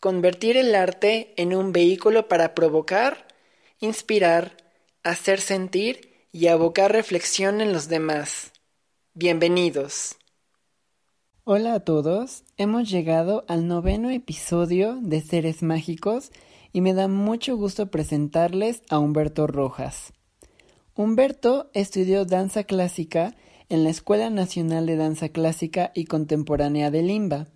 convertir el arte en un vehículo para provocar, inspirar, hacer sentir y abocar reflexión en los demás. Bienvenidos. Hola a todos, hemos llegado al noveno episodio de Seres Mágicos y me da mucho gusto presentarles a Humberto Rojas. Humberto estudió danza clásica en la Escuela Nacional de Danza Clásica y Contemporánea de Limba,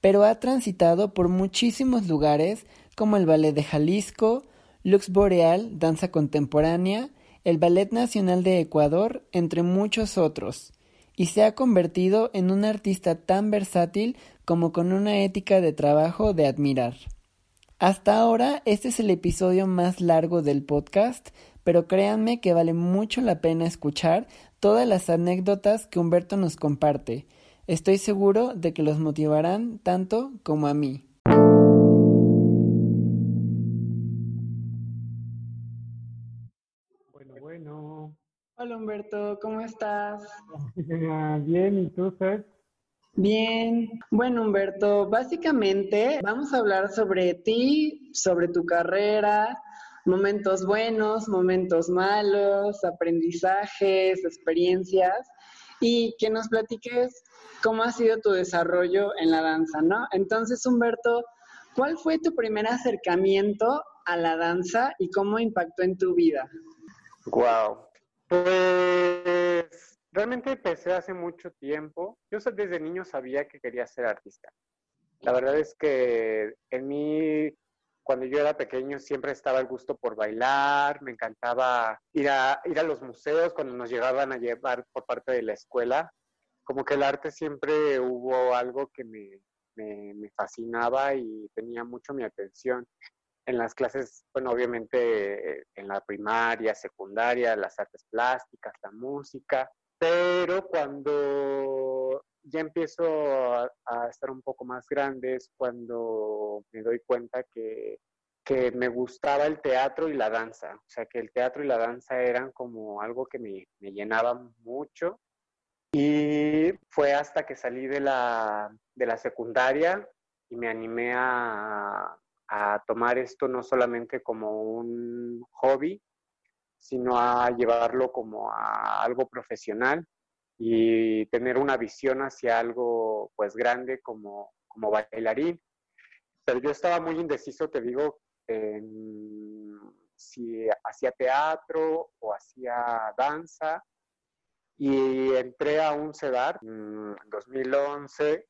pero ha transitado por muchísimos lugares como el Ballet de Jalisco, Lux Boreal, Danza Contemporánea, el Ballet Nacional de Ecuador, entre muchos otros, y se ha convertido en un artista tan versátil como con una ética de trabajo de admirar. Hasta ahora este es el episodio más largo del podcast, pero créanme que vale mucho la pena escuchar todas las anécdotas que Humberto nos comparte, Estoy seguro de que los motivarán tanto como a mí. Bueno, bueno. Hola Humberto, ¿cómo estás? Bien, ¿y tú, Fer? Bien. Bueno, Humberto, básicamente vamos a hablar sobre ti, sobre tu carrera, momentos buenos, momentos malos, aprendizajes, experiencias, y que nos platiques cómo ha sido tu desarrollo en la danza, ¿no? Entonces, Humberto, ¿cuál fue tu primer acercamiento a la danza y cómo impactó en tu vida? Wow. Pues realmente empecé hace mucho tiempo. Yo desde niño sabía que quería ser artista. La verdad es que en mí, cuando yo era pequeño, siempre estaba el gusto por bailar, me encantaba ir a, ir a los museos cuando nos llegaban a llevar por parte de la escuela como que el arte siempre hubo algo que me, me, fascinaba y tenía mucho mi atención. En las clases, bueno, obviamente en la primaria, secundaria, las artes plásticas, la música, pero cuando ya empiezo a, estar un poco más grande cuando me doy cuenta que, que, me gustaba el teatro y la danza. O sea, que el teatro y la danza eran como algo que me, me llenaban mucho y fue hasta que salí de la, de la secundaria y me animé a, a, tomar esto no solamente como un hobby, sino a llevarlo como a algo profesional y tener una visión hacia algo pues grande como, como bailarín. Pero yo estaba muy indeciso, te digo, en si hacía teatro o hacía danza y entré a un CEDAR en 2011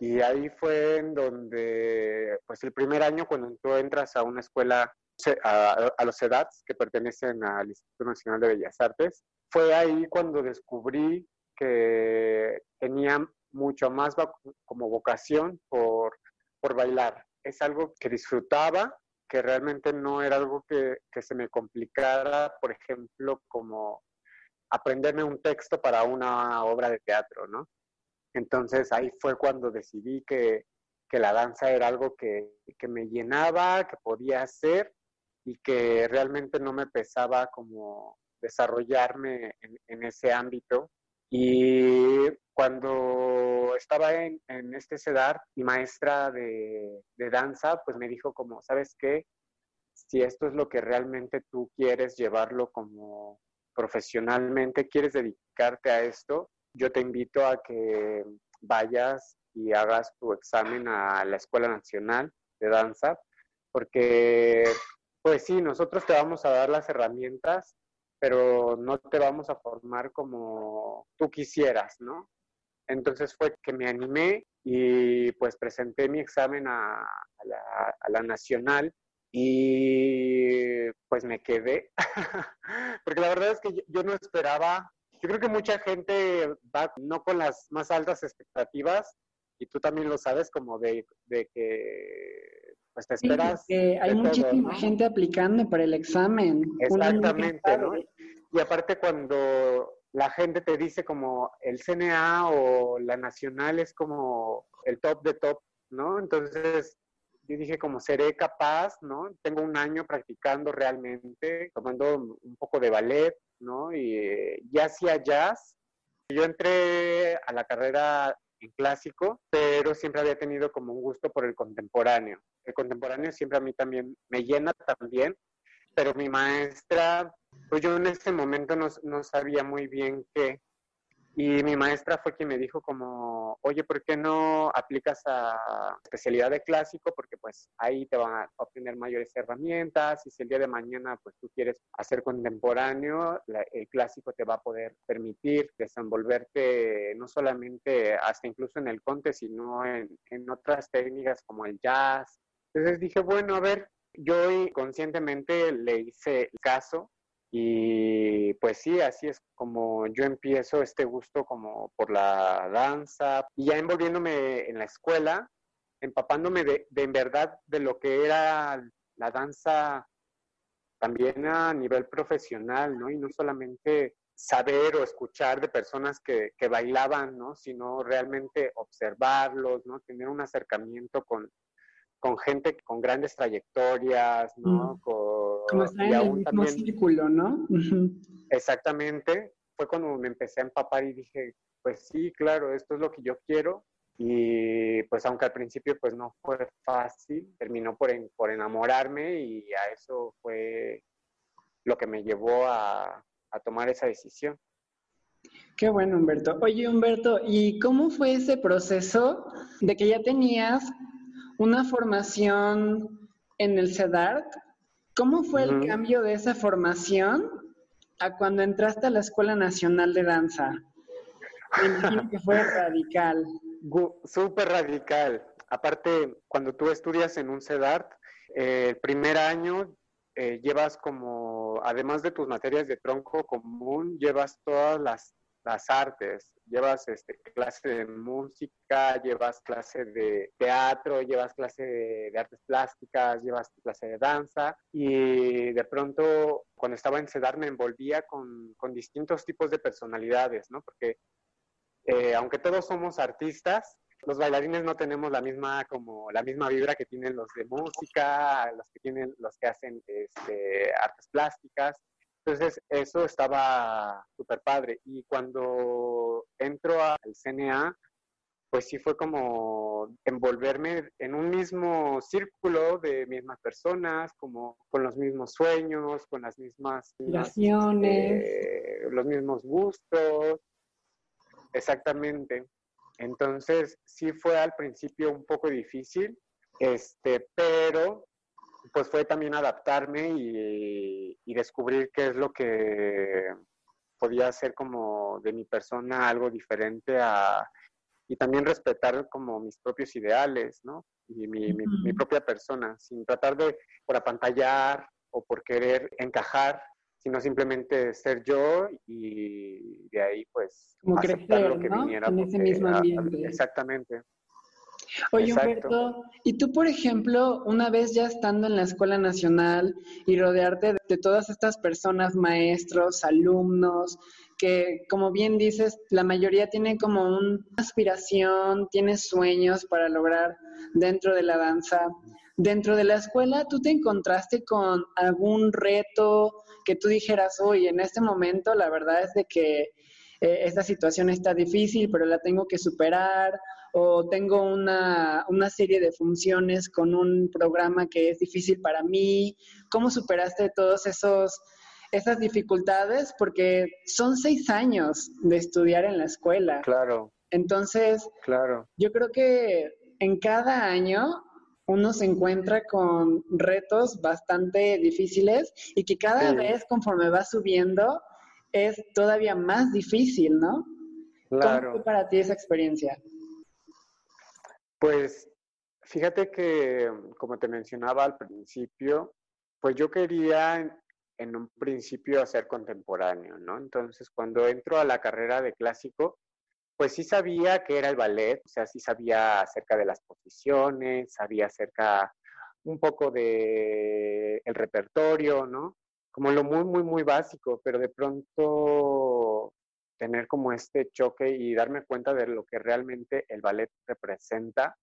y ahí fue en donde, pues el primer año cuando tú entras a una escuela, a, los CEDATs que pertenecen al Instituto Nacional de Bellas Artes, fue ahí cuando descubrí que tenía mucho más como vocación por, por bailar. Es algo que disfrutaba, que realmente no era algo que, que se me complicara, por ejemplo, como aprenderme un texto para una obra de teatro, ¿no? Entonces ahí fue cuando decidí que, la danza era algo que, me llenaba, que podía hacer y que realmente no me pesaba como desarrollarme en, ese ámbito. Y cuando estaba en, este CEDAR, mi maestra de, de danza, pues me dijo como, ¿sabes qué? Si esto es lo que realmente tú quieres llevarlo como profesionalmente quieres dedicarte a esto, yo te invito a que vayas y hagas tu examen a la Escuela Nacional de Danza, porque pues sí, nosotros te vamos a dar las herramientas, pero no te vamos a formar como tú quisieras, ¿no? Entonces fue que me animé y pues presenté mi examen a, la, nacional y pues me quedé, porque la verdad es que yo no esperaba, yo creo que mucha gente va no con las más altas expectativas, y tú también lo sabes, como de, que pues te esperas. hay muchísima gente aplicando para el examen. Exactamente, ¿no? Y aparte cuando la gente te dice como el CNA o la nacional es como el top de top, ¿no? Entonces yo dije como seré capaz, ¿no? Tengo un año practicando realmente, tomando un poco de ballet, ¿no? Y eh, ya hacía jazz. Yo entré a la carrera en clásico, pero siempre había tenido como un gusto por el contemporáneo. Contemporáneo siempre a mí también me llena también, pero mi maestra, pues yo en ese momento no, no sabía muy bien qué, y mi maestra fue quien me dijo como, oye, ¿por qué no aplicas a especialidad de clásico? Porque pues ahí te van a obtener mayores herramientas y si el día de mañana pues tú quieres hacer contemporáneo, el clásico te va a poder permitir desenvolverte no solamente hasta incluso en el conte, sino en, en otras técnicas como el jazz. Entonces dije, bueno, a ver, yo conscientemente le hice caso y pues sí, así es como yo empiezo este gusto como por la danza y ya envolviéndome en la escuela, empapándome de, en verdad de lo que era la danza también a nivel profesional, ¿no? Y no solamente saber o escuchar de personas que, que bailaban, ¿no? Sino realmente observarlos, ¿no? Tener un acercamiento con, con gente con grandes trayectorias, ¿no? Mm. Como estar en el mismo círculo, ¿no? Exactamente. Fue cuando me empecé a empapar y dije, pues sí, claro, esto es lo que yo quiero. Y pues aunque al principio pues no fue fácil, terminó por, por enamorarme y a eso fue lo que me llevó a, a tomar esa decisión. Qué bueno, Humberto. Oye, Humberto, ¿y cómo fue ese proceso de que ya tenías una formación en el CEDART. ¿Cómo fue el cambio de esa formación a cuando entraste a la Escuela Nacional de Danza? Me imagino que fue radical. Súper radical. Aparte, cuando tú estudias en un CEDART, eh, el primer año eh, llevas como, además de tus materias de tronco común, llevas todas las las artes, llevas este, clase de música, llevas clase de teatro, llevas clase de, artes plásticas, llevas clase de danza y de pronto cuando estaba en CEDAR me envolvía con, distintos tipos de personalidades, ¿no? Porque eh, aunque todos somos artistas, los bailarines no tenemos la misma como la misma vibra que tienen los de música, los que tienen los que hacen este, artes plásticas entonces, eso estaba súper padre. Y cuando entro al CNA, pues sí fue como envolverme en un mismo círculo de mismas personas, como con los mismos sueños, con las mismas aspiraciones, eh, los mismos gustos. Exactamente. Entonces, sí fue al principio un poco difícil, este, pero pues fue también adaptarme y, descubrir qué es lo que podía hacer como de mi persona algo diferente a, y también respetar como mis propios ideales, ¿no? Y mi, mi, propia persona, sin tratar de por apantallar o por querer encajar, sino simplemente ser yo y de ahí pues como aceptar lo que viniera. En ese mismo ambiente. Exactamente. Oye, Humberto, y tú, por ejemplo, una vez ya estando en la Escuela Nacional y rodearte de, todas estas personas, maestros, alumnos, que como bien dices, la mayoría tiene como una aspiración, tiene sueños para lograr dentro de la danza. Dentro de la escuela, ¿tú te encontraste con algún reto que tú dijeras, oye, en este momento la verdad es de que eh, esta situación está difícil, pero la tengo que superar? O tengo una, serie de funciones con un programa que es difícil para mí. ¿Cómo superaste todos esos esas dificultades? Porque son seis años de estudiar en la escuela. Claro. Entonces, claro. yo creo que en cada año uno se encuentra con retos bastante difíciles y que cada vez conforme va subiendo es todavía más difícil, ¿no? Claro. ¿Cómo fue para ti esa experiencia? Pues fíjate que, como te mencionaba al principio, pues yo quería en, un principio hacer contemporáneo, ¿no? Entonces, cuando entro a la carrera de clásico, pues sí sabía que era el ballet, o sea, sí sabía acerca de las posiciones, sabía acerca un poco de el repertorio, ¿no? Como lo muy, muy, muy básico, pero de pronto tener como este choque y darme cuenta de lo que realmente el ballet representa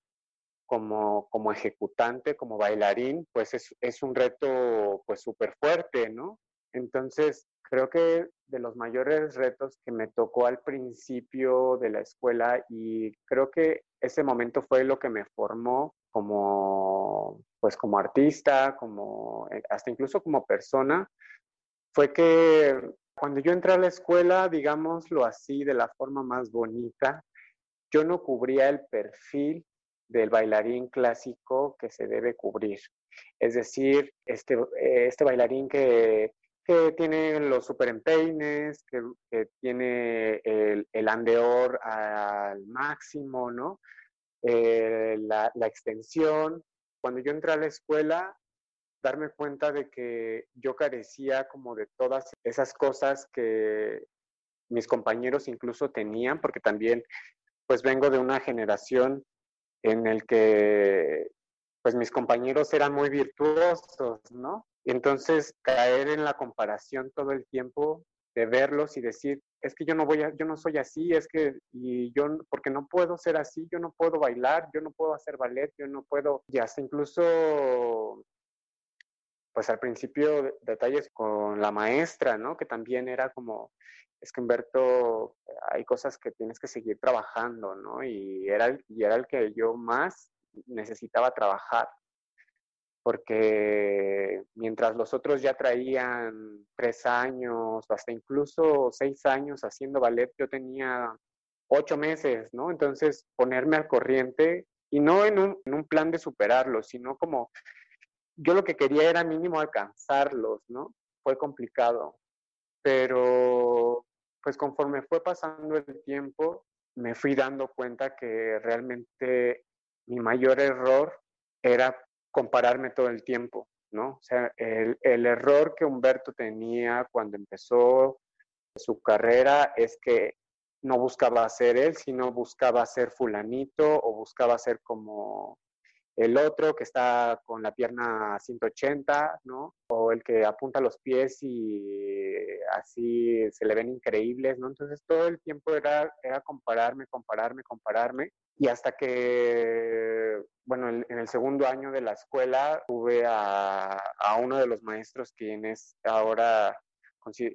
como, como ejecutante, como bailarín, pues es, es un reto pues súper fuerte, ¿no? Entonces, creo que de los mayores retos que me tocó al principio de la escuela y creo que ese momento fue lo que me formó como pues como artista, como eh, hasta incluso como persona, fue que cuando yo entré a la escuela, digámoslo así, de la forma más bonita, yo no cubría el perfil del bailarín clásico que se debe cubrir. Es decir, este, este bailarín que que tiene los super empeines, que, tiene el, el, andeor al máximo, ¿no? Eh, la, la, extensión. Cuando yo entré a la escuela, darme cuenta de que yo carecía como de todas esas cosas que mis compañeros incluso tenían, porque también pues vengo de una generación en el que pues mis compañeros eran muy virtuosos, ¿no? entonces caer en la comparación todo el tiempo de verlos y decir, es que yo no voy a, yo no soy así, es que, y yo, porque no puedo ser así, yo no puedo bailar, yo no puedo hacer ballet, yo no puedo, y hasta incluso, pues al principio detalles con la maestra, ¿no? Que también era como, es que Humberto, hay cosas que tienes que seguir trabajando, ¿no? Y era, y era el que yo más necesitaba trabajar porque mientras los otros ya traían tres años hasta incluso seis años haciendo ballet, yo tenía ocho meses, ¿no? Entonces ponerme al corriente y no en un, en un plan de superarlos, sino como yo lo que quería era mínimo alcanzarlos, ¿no? Fue complicado, pero pues conforme fue pasando el tiempo, me fui dando cuenta que realmente mi mayor error era compararme todo el tiempo, ¿no? O sea, el, el error que Humberto tenía cuando empezó su carrera es que no buscaba ser él, sino buscaba ser fulanito o buscaba ser como el otro que está con la pierna 180, ¿no? O el que apunta los pies y así se le ven increíbles, ¿no? Entonces todo el tiempo era, era compararme, compararme, compararme. Y hasta que, bueno, en, el segundo año de la escuela tuve a, uno de los maestros quienes ahora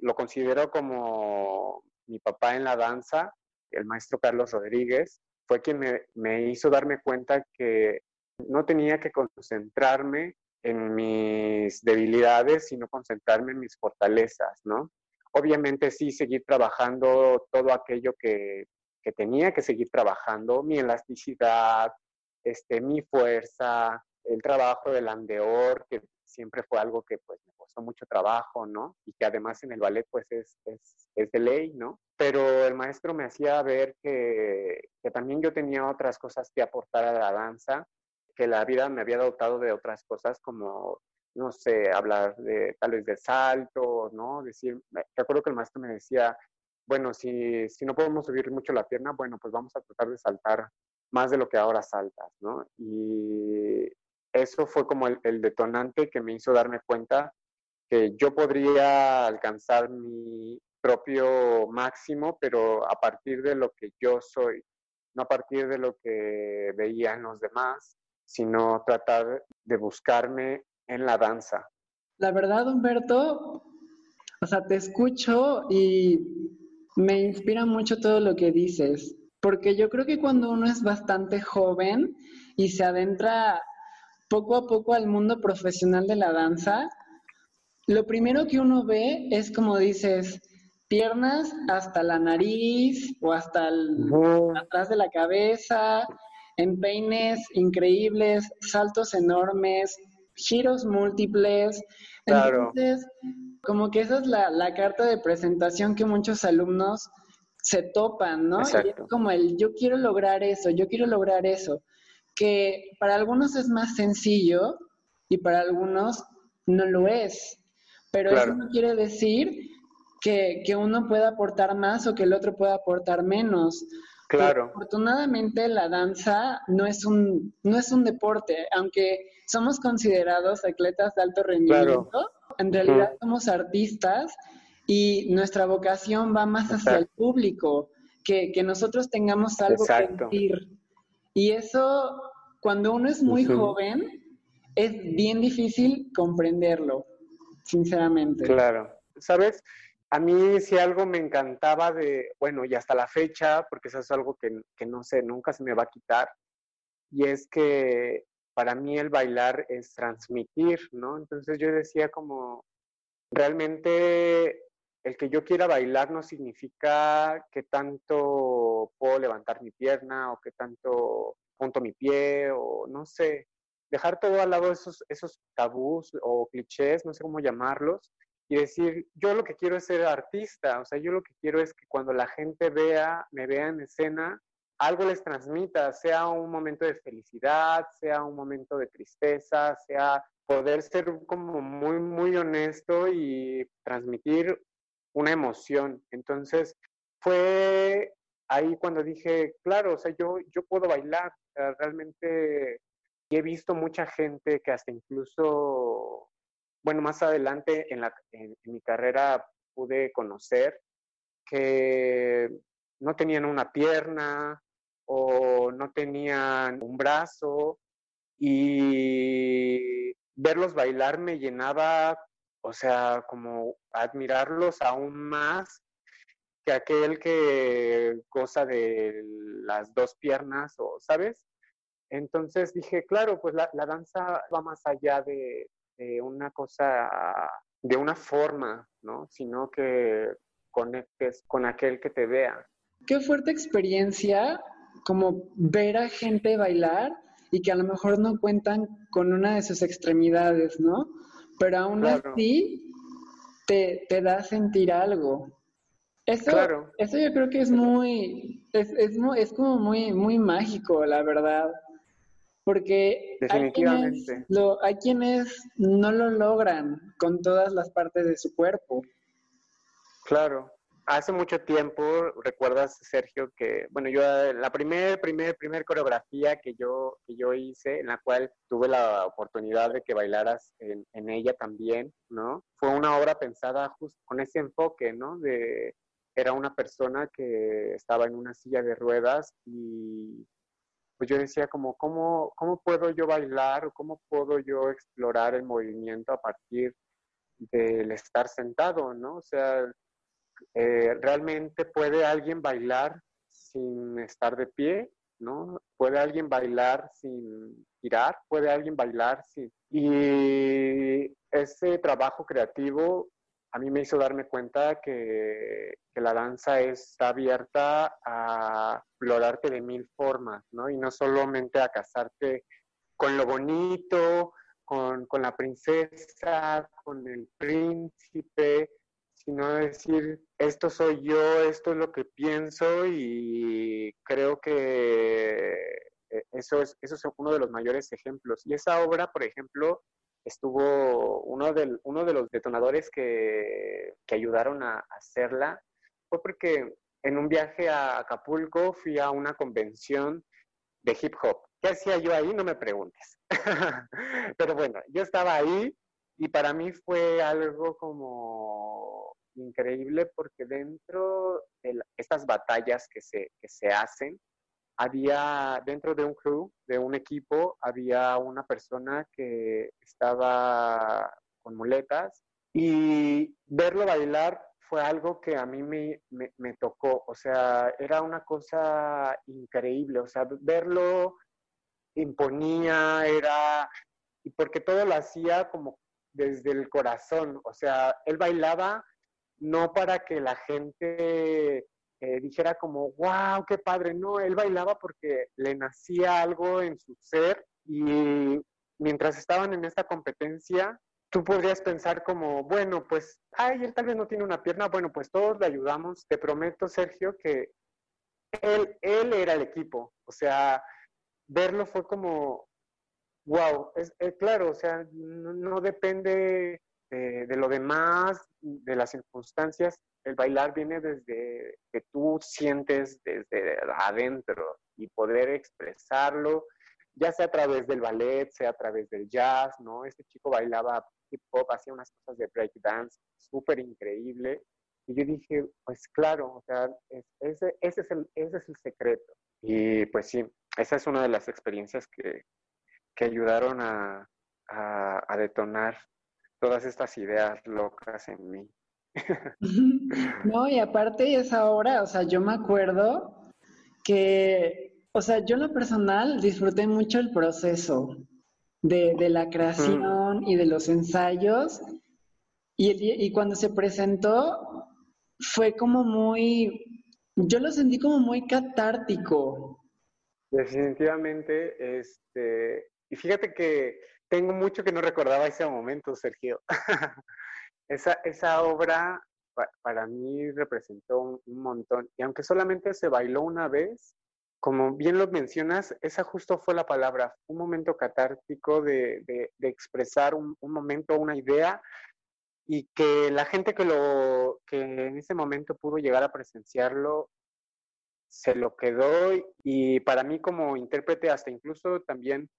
lo considero como mi papá en la danza, el maestro Carlos Rodríguez, fue quien me, me hizo darme cuenta que no tenía que concentrarme en mis debilidades, sino concentrarme en mis fortalezas, ¿no? Obviamente sí seguir trabajando todo aquello que que tenía que seguir trabajando, mi elasticidad, este, mi fuerza, el trabajo del andeor, que siempre fue algo que pues me costó mucho trabajo, ¿no? Y que además en el ballet pues es, es, es de ley, ¿no? Pero el maestro me hacía ver que, que también yo tenía otras cosas que aportar a la danza, que la vida me había dotado de otras cosas como no sé, hablar de tal vez de salto, ¿no? Decir, te acuerdo que el maestro me decía, bueno, si, si no podemos subir mucho la pierna, bueno, pues vamos a tratar de saltar más de lo que ahora saltas, ¿no? Y eso fue como el, detonante que me hizo darme cuenta que yo podría alcanzar mi propio máximo, pero a partir de lo que yo soy, no a partir de lo que veían los demás, sino tratar de buscarme en la danza. La verdad, Humberto, o sea, te escucho y me inspira mucho todo lo que dices, porque yo creo que cuando uno es bastante joven y se adentra poco a poco al mundo profesional de la danza, lo primero que uno ve es como dices, piernas hasta la nariz o hasta atrás de la cabeza, empeines increíbles, saltos enormes, giros múltiples. Entonces, como que esa es la, la, carta de presentación que muchos alumnos se topan, ¿no? Y es como el yo quiero lograr eso, yo quiero lograr eso, que para algunos es más sencillo y para algunos no lo es. Pero eso no quiere decir que, que, uno pueda aportar más o que el otro pueda aportar menos. Claro. afortunadamente la danza no es un no es un deporte, aunque somos considerados atletas de alto rendimiento, en realidad somos artistas y nuestra vocación va más hacia el público, que, nosotros tengamos algo que decir. Y eso, cuando uno es muy joven, es bien difícil comprenderlo, sinceramente. Claro. ¿Sabes? A mí si algo me encantaba de, bueno, y hasta la fecha, porque eso es algo que, que no sé, nunca se me va a quitar, y es que para mí el bailar es transmitir, ¿no? Entonces yo decía como, realmente el que yo quiera bailar no significa que tanto puedo levantar mi pierna o que tanto punto mi pie o no sé, dejar todo al lado esos, esos tabús o clichés, no sé cómo llamarlos, y decir, yo lo que quiero es ser artista, o sea, yo lo que quiero es que cuando la gente vea, me vea en escena, algo les transmita, sea un momento de felicidad, sea un momento de tristeza, sea poder ser como muy, muy honesto y transmitir una emoción. Entonces, fue ahí cuando dije, claro, o sea, yo, yo puedo bailar, realmente he visto mucha gente que hasta incluso bueno, más adelante en, la, en, mi carrera pude conocer que no tenían una pierna o no tenían un brazo y verlos bailar me llenaba, o sea, como admirarlos aún más que aquel que goza de las dos piernas o, ¿sabes? Entonces dije, claro, pues la, la danza va más allá de, una cosa, de una forma, ¿no? Sino que conectes con aquel que te vea. Qué fuerte experiencia como ver a gente bailar y que a lo mejor no cuentan con una de sus extremidades, ¿no? Pero aún así te, te, da a sentir algo. Eso, eso yo creo que es muy, es, es, es como muy, muy mágico, la verdad. Porque hay quienes, lo, hay quienes no lo logran con todas las partes de su cuerpo. Claro. Hace mucho tiempo, recuerdas, Sergio, que, bueno, yo, la primer, primer, primer coreografía que yo, que yo hice, en la cual tuve la oportunidad de que bailaras en, en ella también, ¿no? Fue una obra pensada justo con ese enfoque, ¿no? De, era una persona que estaba en una silla de ruedas y pues yo decía como, ¿cómo, ¿cómo puedo yo bailar o cómo puedo yo explorar el movimiento a partir del estar sentado, ¿no? O sea, eh, ¿realmente puede alguien bailar sin estar de pie, ¿no? ¿Puede alguien bailar sin tirar? ¿Puede alguien bailar sin...? Y ese trabajo creativo a mí me hizo darme cuenta que, la danza está abierta a explorarte de mil formas, ¿no? Y no solamente a casarte con lo bonito, con, la princesa, con el príncipe, sino decir, esto soy yo, esto es lo que pienso y creo que eh, eso es, eso es uno de los mayores ejemplos. Y esa obra, por ejemplo, estuvo uno de, uno de los detonadores que, que ayudaron a, hacerla, fue porque en un viaje a Acapulco fui a una convención de hip hop. ¿Qué hacía yo ahí? No me preguntes. Pero bueno, yo estaba ahí y para mí fue algo como increíble porque dentro de estas batallas que se, que se hacen, había dentro de un crew, de un equipo, había una persona que estaba con muletas y verlo bailar fue algo que a mí me, me, tocó, o sea, era una cosa increíble, o sea, verlo imponía, era, y porque todo lo hacía como desde el corazón, o sea, él bailaba no para que la gente eh, dijera como, wow, qué padre. No, él bailaba porque le nacía algo en su ser y mientras estaban en esta competencia, tú podrías pensar como, bueno, pues, ay, él tal vez no tiene una pierna, bueno, pues todos le ayudamos. Te prometo, Sergio, que él, él era el equipo. O sea, verlo fue como, wow, es, eh, claro, o sea, no, depende de, de, lo demás, de las circunstancias, el bailar viene desde que tú sientes desde adentro y poder expresarlo, ya sea a través del ballet, sea a través del jazz, ¿no? Este chico bailaba hip hop, hacía unas cosas de break dance súper increíble. Y yo dije, pues claro, o sea, ese, ese, es el, ese es el secreto. Y pues sí, esa es una de las experiencias que, que ayudaron a, a, a detonar todas estas ideas locas en mí. No, y aparte esa obra, o sea, yo me acuerdo que, o sea, yo en lo personal disfruté mucho el proceso de, la creación y de los ensayos. Y, y cuando se presentó, fue como muy, yo lo sentí como muy catártico. Definitivamente, este, y fíjate que tengo mucho que no recordaba ese momento, Sergio. esa, esa obra para mí representó un, montón. Y aunque solamente se bailó una vez, como bien lo mencionas, esa justo fue la palabra, un momento catártico de, de, expresar un, un, momento, una idea, y que la gente que, lo, que en ese momento pudo llegar a presenciarlo se lo quedó y para mí como intérprete, hasta incluso también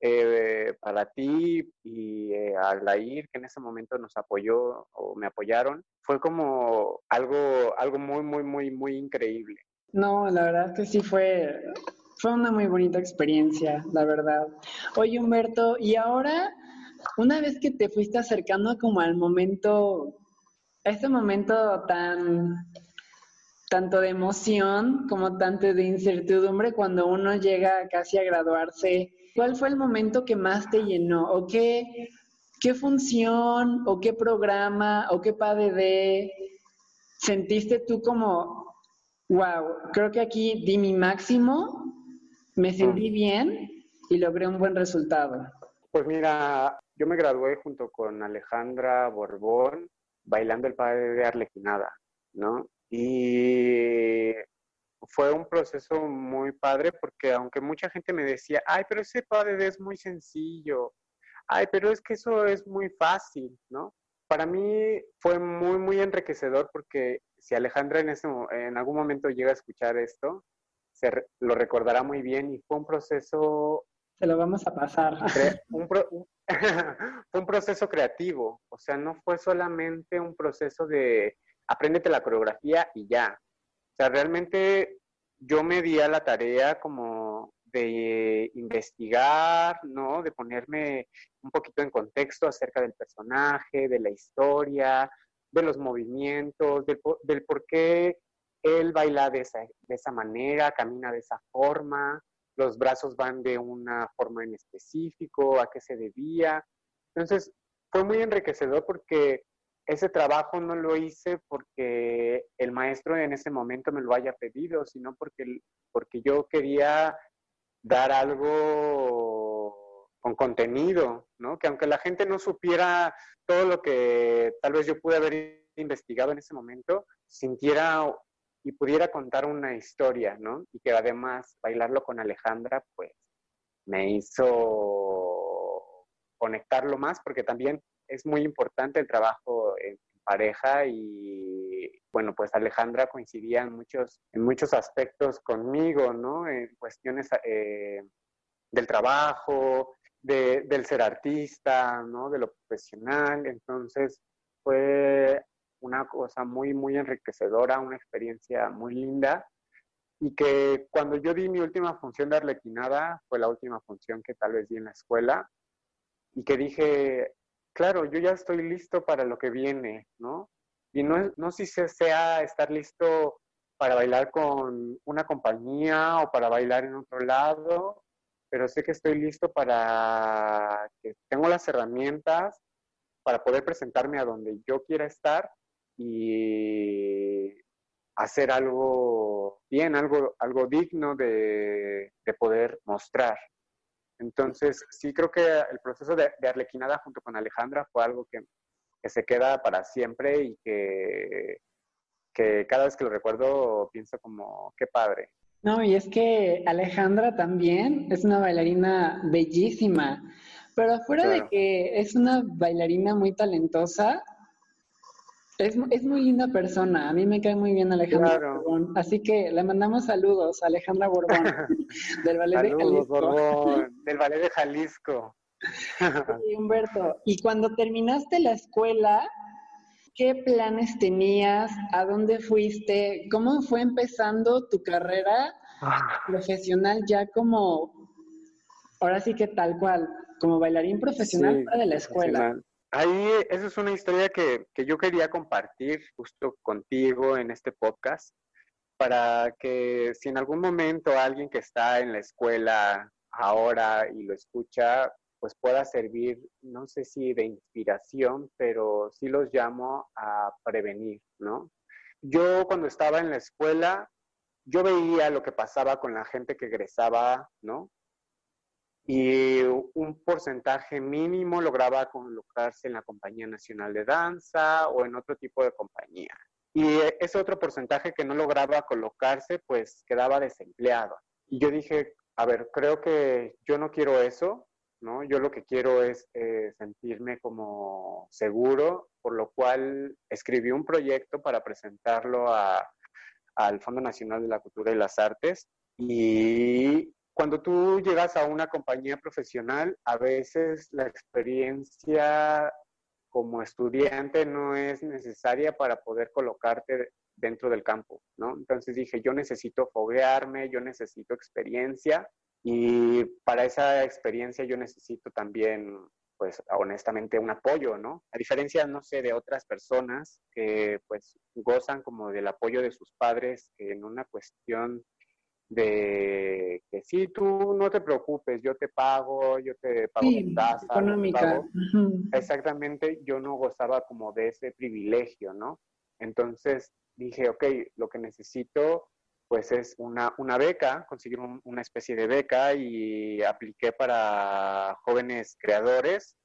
eh, para ti y eh, a Lair, que en ese momento nos apoyó o me apoyaron, fue como algo, algo muy, muy, muy, muy increíble. No, la verdad que sí fue, fue una muy bonita experiencia, la verdad. Oye, Humberto, y ahora, una vez que te fuiste acercando como al momento, a ese momento tan tanto de emoción como tanto de incertidumbre cuando uno llega casi a graduarse ¿Cuál fue el momento que más te llenó? ¿O qué, qué función o qué programa o qué de sentiste tú como, wow, creo que aquí di mi máximo, me sentí mm. bien y logré un buen resultado? Pues mira, yo me gradué junto con Alejandra Borbón bailando el padre de Arlequinada, ¿no? Y fue un proceso muy padre porque aunque mucha gente me decía, ay, pero ese padre es muy sencillo, ay, pero es que eso es muy fácil, ¿no? Para mí fue muy, muy enriquecedor porque si Alejandra en, ese, en algún momento llega a escuchar esto, se lo recordará muy bien y fue un proceso... Se lo vamos a pasar. Un, fue un proceso creativo, o sea, no fue solamente un proceso de apréndete la coreografía y ya, o sea, realmente yo me di a la tarea como de investigar, ¿no? De ponerme un poquito en contexto acerca del personaje, de la historia, de los movimientos, del, por qué él baila de esa, de esa manera, camina de esa forma, los brazos van de una forma en específico, a qué se debía. Entonces, fue muy enriquecedor porque ese trabajo no lo hice porque el maestro en ese momento me lo haya pedido, sino porque, porque yo quería dar algo con contenido, ¿no? Que aunque la gente no supiera todo lo que tal vez yo pude haber investigado en ese momento, sintiera y pudiera contar una historia, ¿no? Y que además bailarlo con Alejandra, pues me hizo conectarlo más, porque también es muy importante el trabajo en pareja y bueno, pues Alejandra coincidía en muchos, en muchos aspectos conmigo, ¿no? En cuestiones eh, del trabajo, del ser artista, ¿no? De lo profesional. Entonces fue una cosa muy, muy enriquecedora, una experiencia muy linda. Y que cuando yo di mi última función de Arlequinada, fue la última función que tal vez di en la escuela, y que dije, claro, yo ya estoy listo para lo que viene, ¿no? Y no, no sé si sea estar listo para bailar con una compañía o para bailar en otro lado, pero sé que estoy listo para que tengo las herramientas para poder presentarme a donde yo quiera estar y hacer algo bien, algo, algo digno de, de poder mostrar. Entonces, sí creo que el proceso de, Arlequinada junto con Alejandra fue algo que, se queda para siempre y que, que cada vez que lo recuerdo pienso como, qué padre. No, y es que Alejandra también es una bailarina bellísima, pero afuera de que es una bailarina muy talentosa, Es, es, muy linda persona, a mí me cae muy bien Alejandra Borbón, así que le mandamos saludos a Alejandra Borbón del Ballet de Jalisco. del Ballet de Jalisco. Sí, Humberto, y cuando terminaste la escuela, ¿qué planes tenías? ¿A dónde fuiste? ¿Cómo fue empezando tu carrera ah. profesional ya como, ahora sí que tal cual, como bailarín profesional de la escuela? Ahí, esa es una historia que, yo quería compartir justo contigo en este podcast, para que si en algún momento alguien que está en la escuela ahora y lo escucha, pues pueda servir, no sé si de inspiración, pero sí los llamo a prevenir, ¿no? Yo cuando estaba en la escuela, yo veía lo que pasaba con la gente que egresaba, ¿no? Y un porcentaje mínimo lograba colocarse en la Compañía Nacional de Danza o en otro tipo de compañía. Y ese otro porcentaje que no lograba colocarse, pues quedaba desempleado. Y yo dije, a ver, creo que yo no quiero eso, ¿no? Yo lo que quiero es eh, sentirme como seguro, por lo cual escribí un proyecto para presentarlo al Fondo Nacional de la Cultura y las Artes y cuando tú llegas a una compañía profesional, a veces la experiencia como estudiante no es necesaria para poder colocarte dentro del campo, ¿no? Entonces dije, yo necesito foguearme, yo necesito experiencia y para esa experiencia yo necesito también, pues honestamente, un apoyo, ¿no? A diferencia, no sé, de otras personas que pues gozan como del apoyo de sus padres en una cuestión de que si tú no te preocupes, yo te pago, yo te pago sí, tasa, económica. Exactamente, yo no gozaba como de ese privilegio, ¿no? Entonces dije, ok, lo que necesito pues es una, una beca, conseguir una especie de beca y apliqué para jóvenes creadores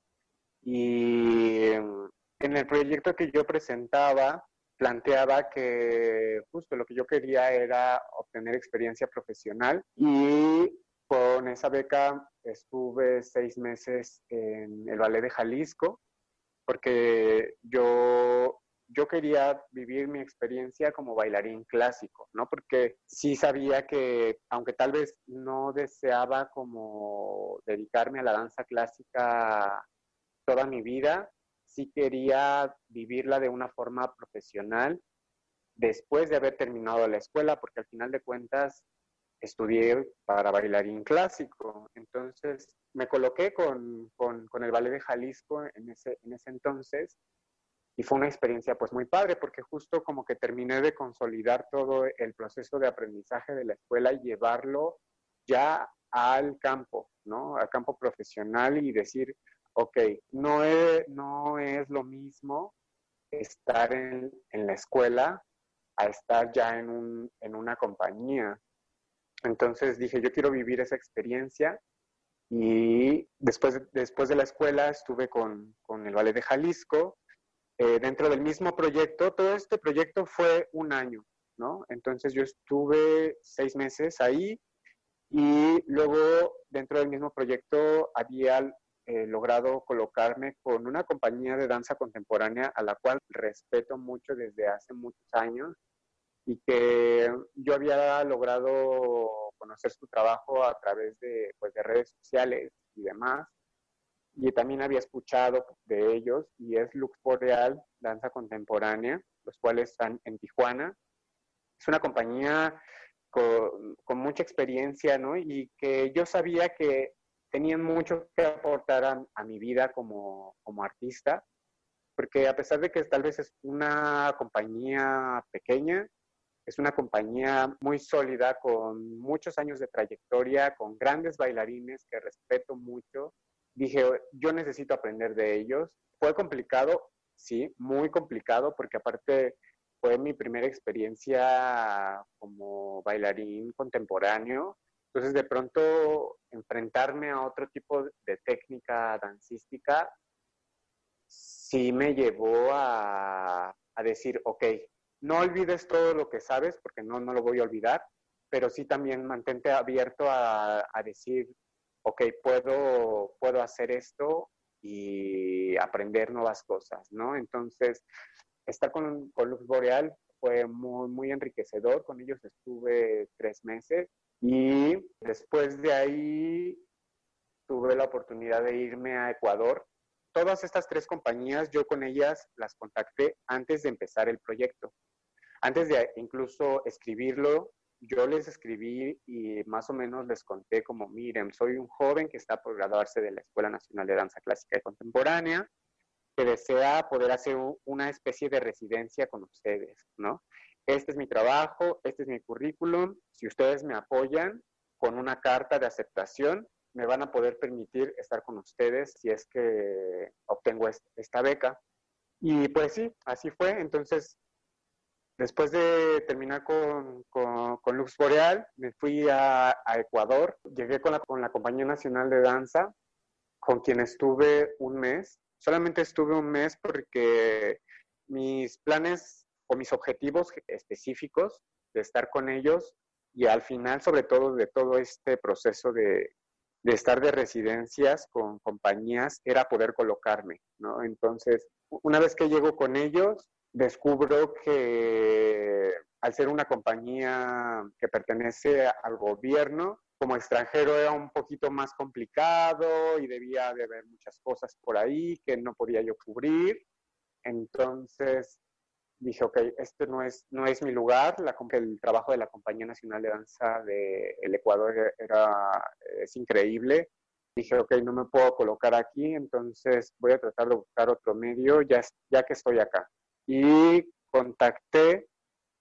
y en el proyecto que yo presentaba, planteaba que justo lo que yo quería era obtener experiencia profesional y con esa beca estuve seis meses en el Ballet de Jalisco porque yo, yo quería vivir mi experiencia como bailarín clásico, ¿no? Porque sí sabía que, aunque tal vez no deseaba como dedicarme a la danza clásica toda mi vida, sí quería vivirla de una forma profesional después de haber terminado la escuela, porque al final de cuentas estudié para bailarín clásico. Entonces me coloqué con, el Ballet de Jalisco en ese, en ese entonces y fue una experiencia pues muy padre porque justo como que terminé de consolidar todo el proceso de aprendizaje de la escuela y llevarlo ya al campo, ¿no? Al campo profesional y decir, ok, no es, no es lo mismo estar en, la escuela a estar ya en, un, en una compañía. Entonces dije, yo quiero vivir esa experiencia y después, después de la escuela estuve con, el Ballet de Jalisco, eh, dentro del mismo proyecto. Todo este proyecto fue un año, ¿no? Entonces yo estuve seis meses ahí y luego dentro del mismo proyecto había eh, logrado colocarme con una compañía de danza contemporánea a la cual respeto mucho desde hace muchos años y que yo había logrado conocer su trabajo a través de, pues, de redes sociales y demás. Y también había escuchado de ellos y es Lux Boreal Danza Contemporánea, los cuales están en Tijuana. Es una compañía con, con mucha experiencia, ¿no? Y que yo sabía que tenían mucho que aportar a, mi vida como, como, artista, porque a pesar de que tal vez es una compañía pequeña, es una compañía muy sólida, con muchos años de trayectoria, con grandes bailarines que respeto mucho. Dije, yo necesito aprender de ellos. Fue complicado, sí, muy complicado, porque aparte fue mi primera experiencia como bailarín contemporáneo entonces, de pronto, enfrentarme a otro tipo de técnica dancística sí me llevó a, decir, ok, no olvides todo lo que sabes, porque no, no lo voy a olvidar, pero sí también mantente abierto a, a decir, ok, puedo, puedo hacer esto y aprender nuevas cosas, ¿no? Entonces, estar con, con Lux Boreal fue muy, muy enriquecedor. Con ellos estuve tres meses y después de ahí tuve la oportunidad de irme a Ecuador. Todas estas tres compañías, yo con ellas las contacté antes de empezar el proyecto. Antes de incluso escribirlo, yo les escribí y más o menos les conté como, miren, soy un joven que está por graduarse de la Escuela Nacional de Danza Clásica y Contemporánea, que desea poder hacer una especie de residencia con ustedes, ¿no? Este es mi trabajo, este es mi currículum, si ustedes me apoyan con una carta de aceptación, me van a poder permitir estar con ustedes si es que obtengo esta beca. Y pues sí, así fue. Entonces, después de terminar con, con, Lux Boreal, me fui a, Ecuador. Llegué con con la Compañía Nacional de Danza, con quien estuve un mes. Solamente estuve un mes porque mis planes o mis objetivos específicos de estar con ellos y al final, sobre todo, de todo este proceso de, de estar de residencias con compañías era poder colocarme, ¿no? Entonces, una vez que llego con ellos, descubro que al ser una compañía que pertenece al gobierno, como extranjero era un poquito más complicado y debía de haber muchas cosas por ahí que no podía yo cubrir. Entonces dije, ok, este no es, no es mi lugar, la, el trabajo de la Compañía Nacional de Danza del el Ecuador era, es increíble. Dije, ok, no me puedo colocar aquí, entonces voy a tratar de buscar otro medio ya, ya que estoy acá. Y contacté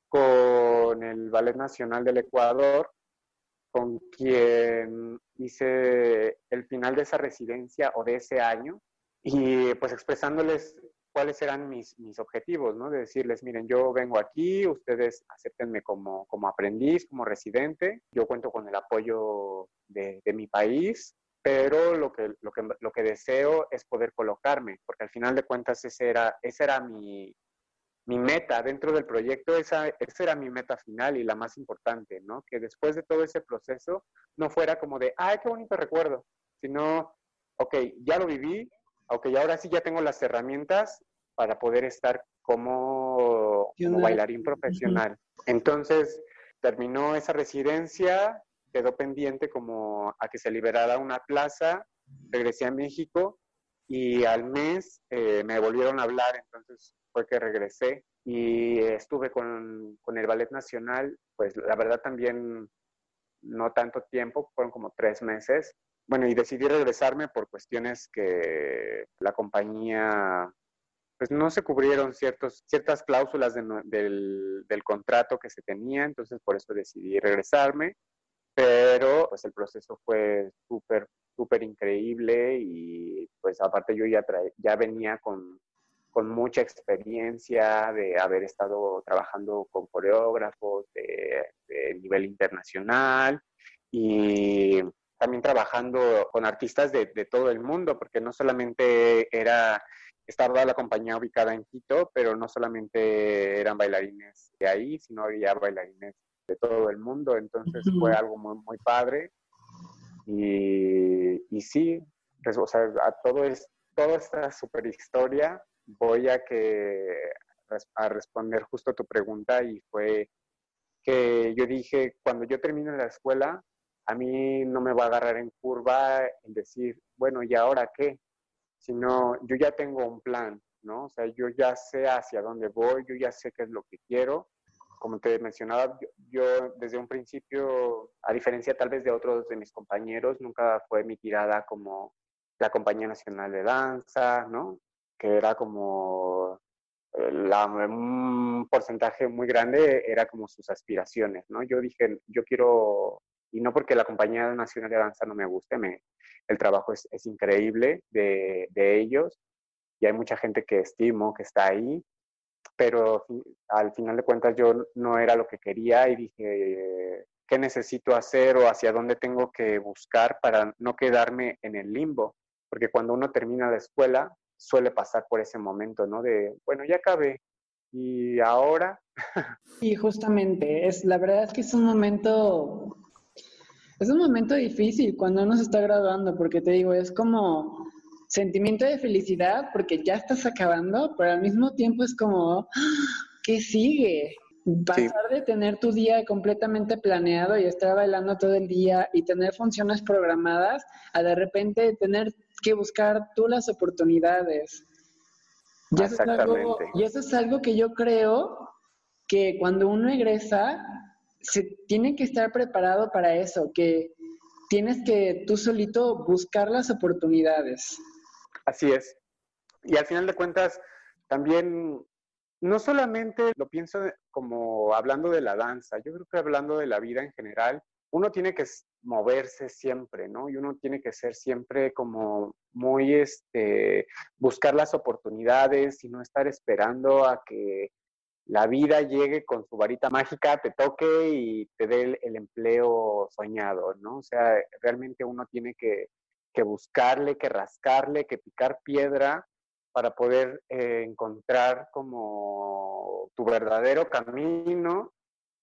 con el Ballet Nacional del Ecuador, con quien hice el final de esa residencia o de ese año, y pues expresándoles cuáles eran mis, mis objetivos, ¿no? De decirles, miren, yo vengo aquí, ustedes acéptenme como, como aprendiz, como residente, yo cuento con el apoyo de, de mi país, pero lo que, lo, que, lo que deseo es poder colocarme, porque al final de cuentas ese era, esa era mi, mi meta dentro del proyecto, esa, esa era mi meta final y la más importante, ¿no? Que después de todo ese proceso no fuera como de, ay, qué bonito recuerdo, sino, ok, ya lo viví, ok, ahora sí ya tengo las herramientas para poder estar como, bailarín profesional. Entonces, terminó esa residencia, quedó pendiente como a que se liberara una plaza, regresé a México y al mes eh, me volvieron a hablar, entonces fue que regresé y estuve con, con, el Ballet Nacional, pues la verdad también no tanto tiempo, fueron como tres meses, bueno, y decidí regresarme por cuestiones que la compañía, pues no se cubrieron ciertos, ciertas cláusulas del, del contrato que se tenía, entonces por eso decidí regresarme, pero pues el proceso fue súper, súper increíble y pues aparte yo ya, ya venía con, con mucha experiencia de haber estado trabajando con coreógrafos de, de nivel internacional y también trabajando con artistas de, todo el mundo, porque no solamente era, estaba la compañía ubicada en Quito, pero no solamente eran bailarines de ahí, sino había bailarines de todo el mundo, entonces fue algo muy, muy padre. Y, y sí, pues, o sea, a todo es, toda esta super historia voy a que a responder justo tu pregunta y fue que yo dije, cuando yo termine la escuela, a mí no me va a agarrar en curva en decir, bueno, ¿y ahora qué? Sino yo ya tengo un plan, ¿no? O sea, yo ya sé hacia dónde voy, yo ya sé qué es lo que quiero. Como te mencionaba, yo, desde un principio, a diferencia tal vez de otros de mis compañeros, nunca fue mi tirada como la Compañía Nacional de Danza, ¿no? Que era como eh, la, un porcentaje muy grande era como sus aspiraciones, ¿no? Yo dije, yo quiero y no porque la Compañía Nacional de Danza no me guste, me, el trabajo es, es increíble de, de, ellos y hay mucha gente que estimo, que está ahí, pero al final de cuentas yo no era lo que quería y dije, ¿qué necesito hacer o hacia dónde tengo que buscar para no quedarme en el limbo? Porque cuando uno termina la escuela suele pasar por ese momento, ¿no? De, bueno, ya acabé, y ahora. Y justamente, es, la verdad es que es un momento es un momento difícil cuando uno se está graduando, porque te digo, es como sentimiento de felicidad porque ya estás acabando, pero al mismo tiempo es como, ¡ah! ¿qué sigue? Pasar de tener tu día completamente planeado y estar bailando todo el día y tener funciones programadas a de repente tener que buscar tú las oportunidades. Y eso, es algo, y eso es algo que yo creo que cuando uno egresa, se tiene que estar preparado para eso, que tienes que tú solito buscar las oportunidades. Así es. Y al final de cuentas, también no solamente lo pienso como hablando de la danza, yo creo que hablando de la vida en general, uno tiene que moverse siempre, ¿no? Y uno tiene que ser siempre como muy, este, buscar las oportunidades y no estar esperando a que la vida llegue con su varita mágica, te toque y te dé el, empleo soñado, ¿no? O sea, realmente uno tiene que, que buscarle, que rascarle, que picar piedra para poder eh, encontrar como tu verdadero camino.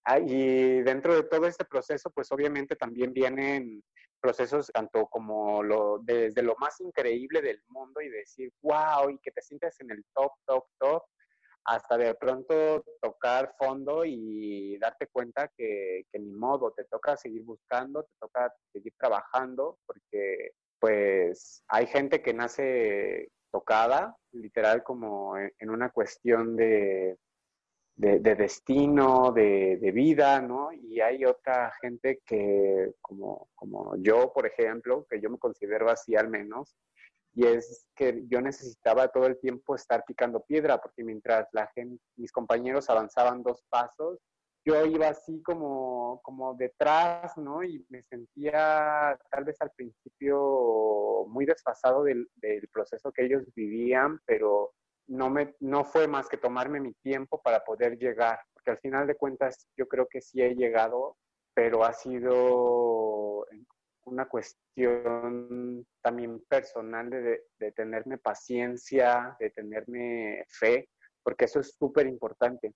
Ah, y dentro de todo este proceso, pues obviamente también vienen procesos tanto como lo, desde lo más increíble del mundo y decir, wow, y que te sientes en el top, top, top, hasta de pronto tocar fondo y darte cuenta que, ni modo, te toca seguir buscando, te toca seguir trabajando, porque pues hay gente que nace tocada, literal como en una cuestión de, de, destino, de, de, vida, ¿no? Y hay otra gente que, como, como yo, por ejemplo, que yo me considero así al menos, y es que yo necesitaba todo el tiempo estar picando piedra, porque mientras la gente, mis compañeros avanzaban dos pasos, yo iba así como, como detrás, ¿no? Y me sentía tal vez al principio muy desfasado del, del proceso que ellos vivían, pero no, me, no fue más que tomarme mi tiempo para poder llegar, porque al final de cuentas yo creo que sí he llegado, pero ha sido una cuestión también personal de, tenerme paciencia, de tenerme fe, porque eso es súper importante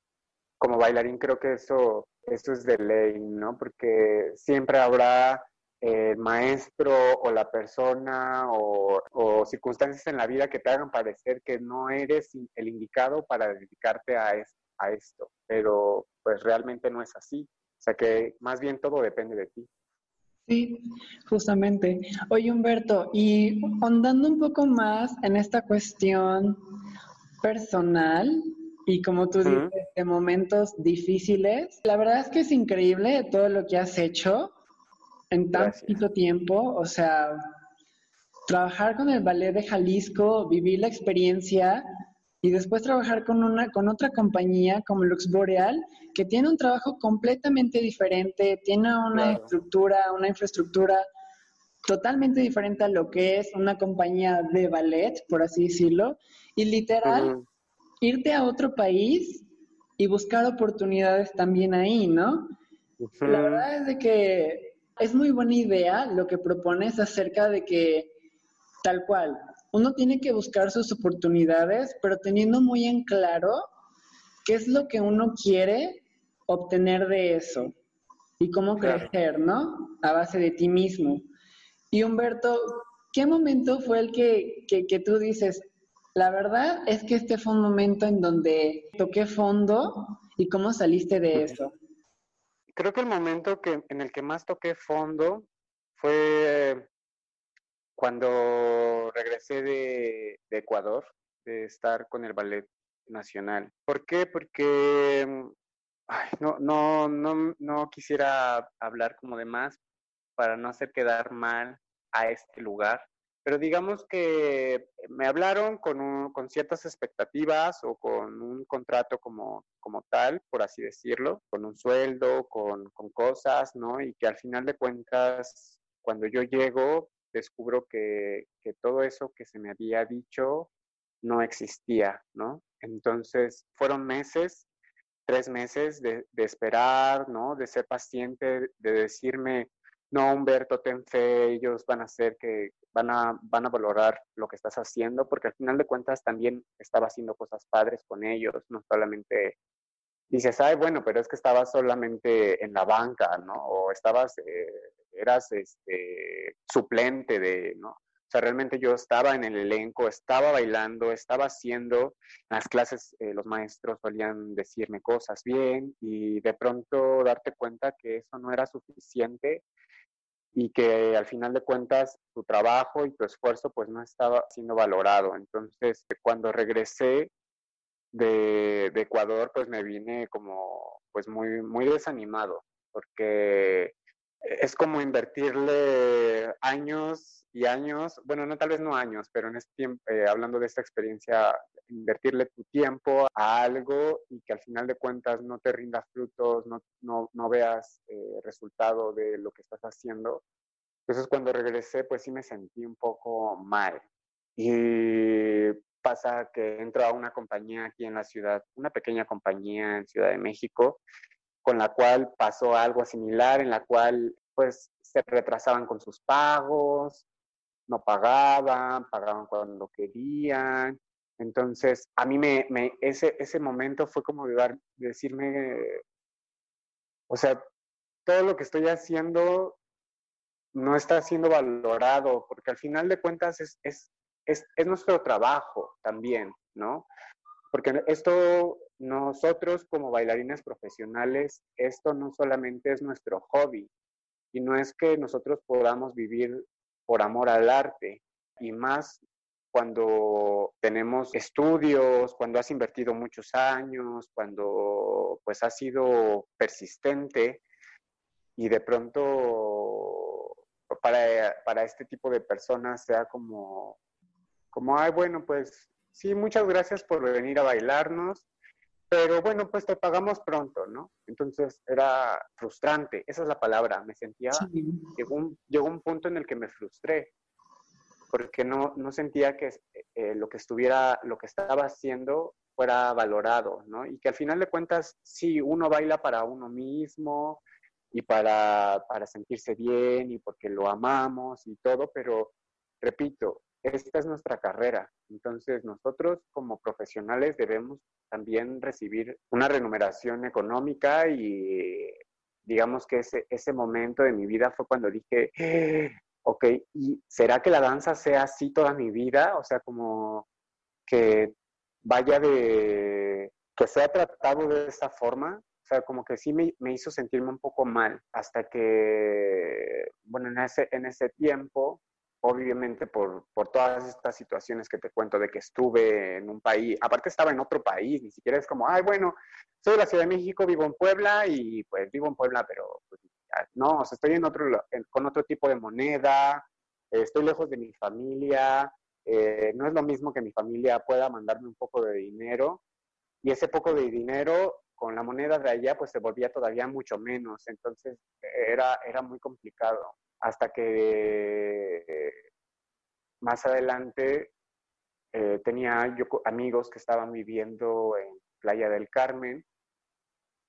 como bailarín creo que eso, eso es de ley, ¿no? Porque siempre habrá el maestro o la persona o, circunstancias en la vida que te hagan parecer que no eres el indicado para dedicarte a, a esto, pero pues realmente no es así. O sea que más bien todo depende de ti. Sí, justamente. Oye, Humberto, y andando un poco más en esta cuestión personal, y como tú dices, de momentos difíciles. La verdad es que es increíble todo lo que has hecho en tan poquito tiempo. O sea, trabajar con el ballet de Jalisco, vivir la experiencia y después trabajar con una con otra compañía como Lux Boreal que tiene un trabajo completamente diferente, tiene una estructura, una infraestructura totalmente diferente a lo que es una compañía de ballet, por así decirlo, y literal irte a otro país y buscar oportunidades también ahí, ¿no? La verdad es de que es muy buena idea lo que propones acerca de que tal cual, uno tiene que buscar sus oportunidades, pero teniendo muy en claro qué es lo que uno quiere obtener de eso y cómo crecer, ¿no? A base de ti mismo. Y Humberto, ¿qué momento fue el que, que, que tú dices, la verdad es que este fue un momento en donde toqué fondo y cómo saliste de eso. Creo que el momento que, en el que más toqué fondo fue cuando regresé de, Ecuador, de estar con el Ballet Nacional. ¿Por qué? Porque no, no, no, no quisiera hablar como de más para no hacer quedar mal a este lugar, pero digamos que me hablaron con, con ciertas expectativas o con un contrato como, como tal, por así decirlo, con un sueldo, con, con cosas, ¿no? Y que al final de cuentas, cuando yo llego, descubro que, que todo eso que se me había dicho no existía, ¿no? Entonces, fueron meses, tres meses de, de esperar, ¿no? De ser paciente, de decirme, no, Humberto, ten fe, ellos van a hacer que, van a, van a valorar lo que estás haciendo, porque al final de cuentas también estaba haciendo cosas padres con ellos, no solamente dices, ay, bueno, pero es que estabas solamente en la banca, ¿no? O estabas, eh, eras este, suplente de, ¿no? O sea, realmente yo estaba en el elenco, estaba bailando, estaba haciendo, las clases eh, los maestros solían decirme cosas bien y de pronto darte cuenta que eso no era suficiente y que al final de cuentas tu trabajo y tu esfuerzo pues no estaba siendo valorado. Entonces, cuando regresé de, de Ecuador, pues me vine como pues muy, muy desanimado, porque es como invertirle años y años, bueno, no tal vez no años, pero en este tiempo, eh, hablando de esta experiencia, invertirle tu tiempo a algo y que al final de cuentas no te rinda frutos, no, no, no veas eh, resultado de lo que estás haciendo. Entonces cuando regresé, pues sí me sentí un poco mal. Y pasa que entro a una compañía aquí en la ciudad, una pequeña compañía en Ciudad de México, con la cual pasó algo similar, en la cual pues se retrasaban con sus pagos, no pagaban, pagaban cuando querían. Entonces, a mí me, ese, ese momento fue como de, decirme, o sea, todo lo que estoy haciendo no está siendo valorado, porque al final de cuentas es, es, es, es nuestro trabajo también, ¿no? Porque esto, nosotros como bailarines profesionales, esto no solamente es nuestro hobby, y no es que nosotros podamos vivir por amor al arte, y más cuando tenemos estudios, cuando has invertido muchos años, cuando pues has sido persistente y de pronto para, para este tipo de personas sea como, como, ay, bueno, pues sí, muchas gracias por venir a bailarnos, pero bueno, pues te pagamos pronto, ¿no? Entonces era frustrante, esa es la palabra, me sentía, llegó, un, llegó un punto en el que me frustré, porque no, no sentía que eh, lo que estuviera, lo que estaba haciendo fuera valorado, ¿no? Y que al final de cuentas, sí, uno baila para uno mismo y para, para sentirse bien y porque lo amamos y todo, pero repito, esta es nuestra carrera. Entonces nosotros como profesionales debemos también recibir una remuneración económica y digamos que ese, ese momento de mi vida fue cuando dije, ok, ¿y será que la danza sea así toda mi vida? O sea, como que vaya de, que sea tratado de esa forma. O sea, como que sí me, me hizo sentirme un poco mal hasta que, bueno, en ese, en ese tiempo obviamente por, por, todas estas situaciones que te cuento de que estuve en un país, aparte estaba en otro país, ni siquiera es como, ay, bueno, soy de la Ciudad de México, vivo en Puebla y pues vivo en Puebla, pero pues, no, o sea, estoy en otro, con otro tipo de moneda, estoy lejos de mi familia, eh, no es lo mismo que mi familia pueda mandarme un poco de dinero y ese poco de dinero con la moneda de allá pues se volvía todavía mucho menos, entonces era, era muy complicado hasta que más adelante eh, tenía amigos que estaban viviendo en Playa del Carmen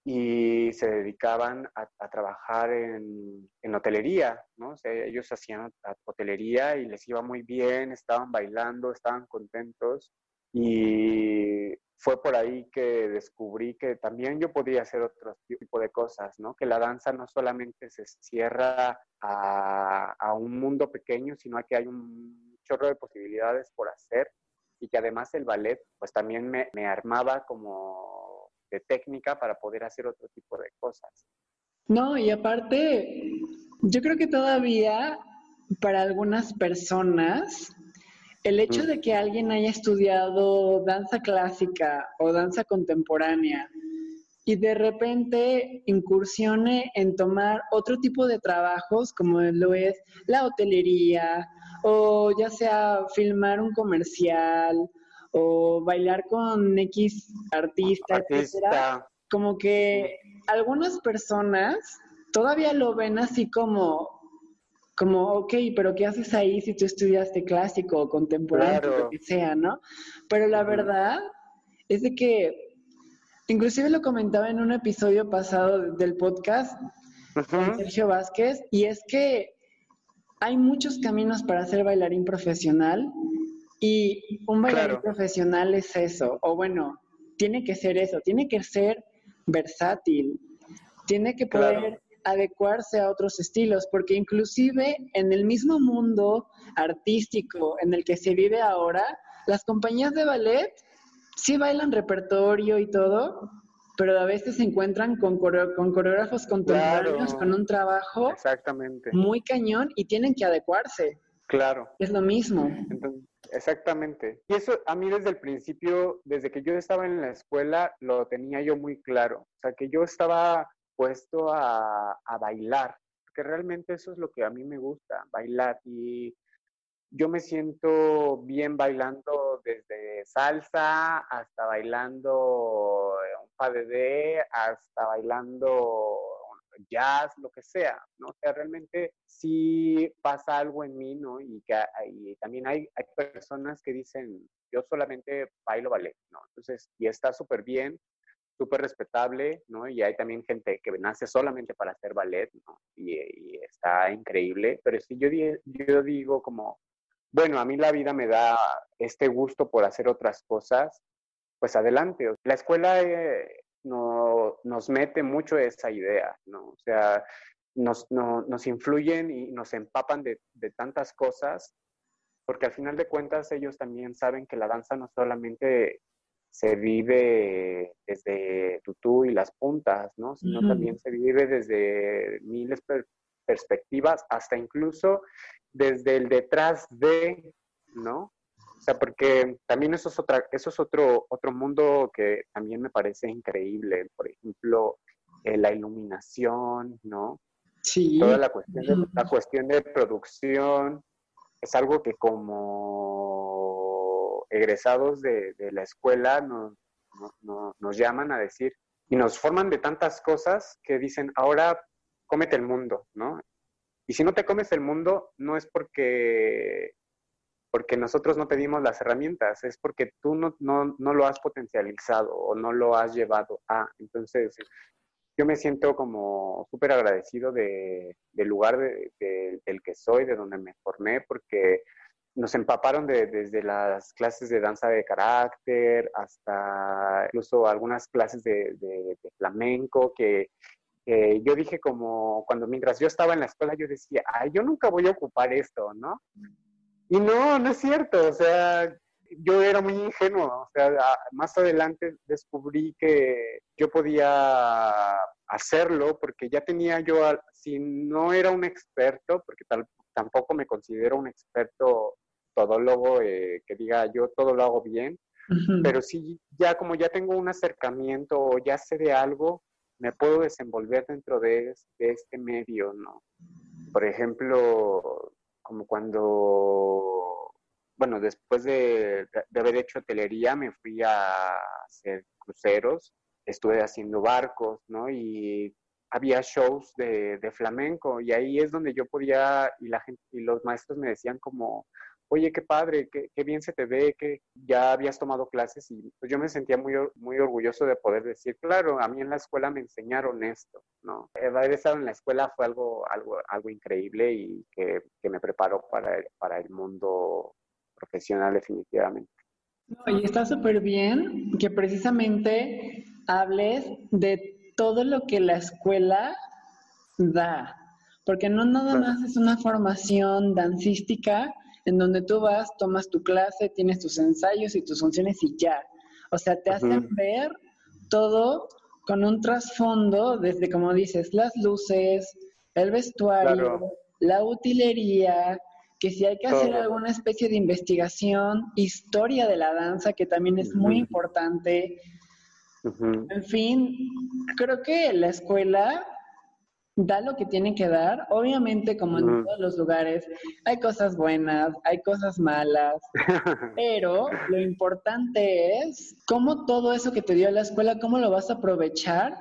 y se dedicaban a, trabajar en, en, hotelería, ¿no? ellos hacían hotelería y les iba muy bien, estaban bailando, estaban contentos y fue por ahí que descubrí que también yo podía hacer otro tipo de cosas, ¿no? Que la danza no solamente se cierra a, un mundo pequeño, sino que hay un chorro de posibilidades por hacer y que además el ballet pues también me armaba como de técnica para poder hacer otro tipo de cosas. No, y aparte, yo creo que todavía para algunas personas el hecho de que alguien haya estudiado danza clásica o danza contemporánea y de repente incursione en tomar otro tipo de trabajos como lo es la hotelería o ya sea filmar un comercial o bailar con X artista, etcétera, como que algunas personas todavía lo ven así como como, ok, pero ¿qué haces ahí si tú estudiaste clásico o contemporáneo, lo que sea, ¿no? Pero la verdad es de que, inclusive lo comentaba en un episodio pasado del podcast con Sergio Vázquez, y es que hay muchos caminos para ser bailarín profesional y un bailarín profesional es eso, o bueno, tiene que ser eso, tiene que ser versátil, tiene que poder adecuarse a otros estilos, porque inclusive en el mismo mundo artístico en el que se vive ahora, las compañías de ballet sí bailan repertorio y todo, pero a veces se encuentran con, con coreógrafos contemporáneos con un trabajo exactamente. muy cañón y tienen que adecuarse. Claro. Es lo mismo. exactamente. Y eso a mí desde el principio, desde que yo estaba en la escuela, lo tenía yo muy claro. O sea, que yo estaba puesto a, a bailar, porque realmente eso es lo que a mí me gusta, bailar. Y yo me siento bien bailando desde salsa hasta bailando un padedé, hasta bailando jazz, lo que sea, ¿no? O sea, realmente sí pasa algo en mí, ¿no? Y, que, y también hay, hay personas que dicen, yo solamente bailo ballet, ¿no? Entonces, y está súper bien, súper respetable, ¿no? Y hay también gente que nace solamente para hacer ballet, ¿no? Y, y está increíble, pero si yo, yo digo como, bueno, a mí la vida me da este gusto por hacer otras cosas, pues adelante. La escuela eh, no, nos mete mucho esa idea, ¿no? O sea, nos, nos influyen y nos empapan de, de, tantas cosas, porque al final de cuentas ellos también saben que la danza no solamente se vive desde tutú y las puntas, ¿no? Sino también se vive desde miles de perspectivas, hasta incluso desde el detrás de, ¿no? O sea, porque también eso es, otra, eso es otro, otro mundo que también me parece increíble. Por ejemplo, eh, la iluminación, ¿no? Sí. Toda la cuestión, de, la cuestión de producción es algo que como egresados de, la escuela nos, nos llaman a decir y nos forman de tantas cosas que dicen, ahora cómete el mundo, ¿no? Y si no te comes el mundo, no es porque, porque nosotros no te dimos las herramientas, es porque tú no, no, no lo has potencializado o no lo has llevado a. Entonces, yo me siento como súper agradecido de, del lugar de, del que soy, de donde me formé, porque nos empaparon de, desde las clases de danza de carácter hasta incluso algunas clases de, flamenco que yo dije como cuando mientras yo estaba en la escuela, yo decía, ay, yo nunca voy a ocupar esto, ¿no? Y no, no es cierto, o sea, yo era muy ingenuo, o sea, más adelante descubrí que yo podía hacerlo porque ya tenía yo, si no era un experto, porque tal, tampoco me considero un experto todólogo eh, que diga yo todo lo hago bien, pero sí, ya como ya tengo un acercamiento o ya sé de algo, me puedo desenvolver dentro de, este medio, ¿no? Por ejemplo, como cuando, bueno, después de, haber hecho hotelería, me fui a hacer cruceros, estuve haciendo barcos, ¿no? Y había shows de, de, flamenco y ahí es donde yo podía y la gente y los maestros me decían como oye, qué padre, qué, bien se te ve, que ya habías tomado clases y pues yo me sentía muy, muy orgulloso de poder decir, claro, a mí en la escuela me enseñaron esto, ¿no? Haber estado en la escuela fue algo, algo, algo increíble y que, me preparó para el, para el mundo profesional definitivamente. y está súper bien que precisamente hables de todo lo que la escuela da, porque no nada más es una formación dancística, en donde tú vas, tomas tu clase, tienes tus ensayos y tus funciones y ya. O sea, te hacen ver todo con un trasfondo, desde como dices, las luces, el vestuario, la utilería, que si hay que hacer alguna especie de investigación, historia de la danza, que también es muy importante. En fin, creo que la escuela da lo que tiene que dar. Obviamente, como en todos los lugares, hay cosas buenas, hay cosas malas, pero lo importante es cómo todo eso que te dio la escuela, cómo lo vas a aprovechar